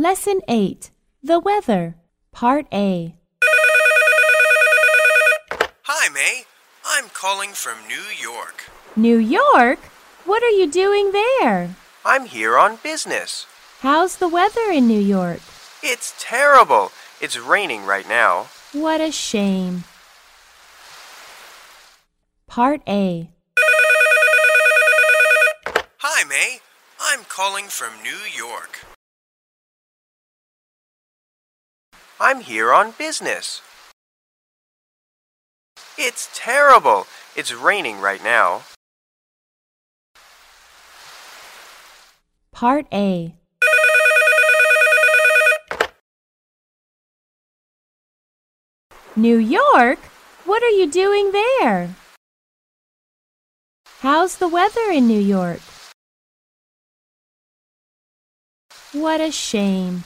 Lesson 8 The Weather, Part A. Hi, May. I'm calling from New York. New York? What are you doing there? I'm here on business. How's the weather in New York? It's terrible. It's raining right now. What a shame. Part A. Hi, May. I'm calling from New York. I'm here on business. It's terrible. It's raining right now. Part A. New York? What are you doing there? How's the weather in New York? What a shame.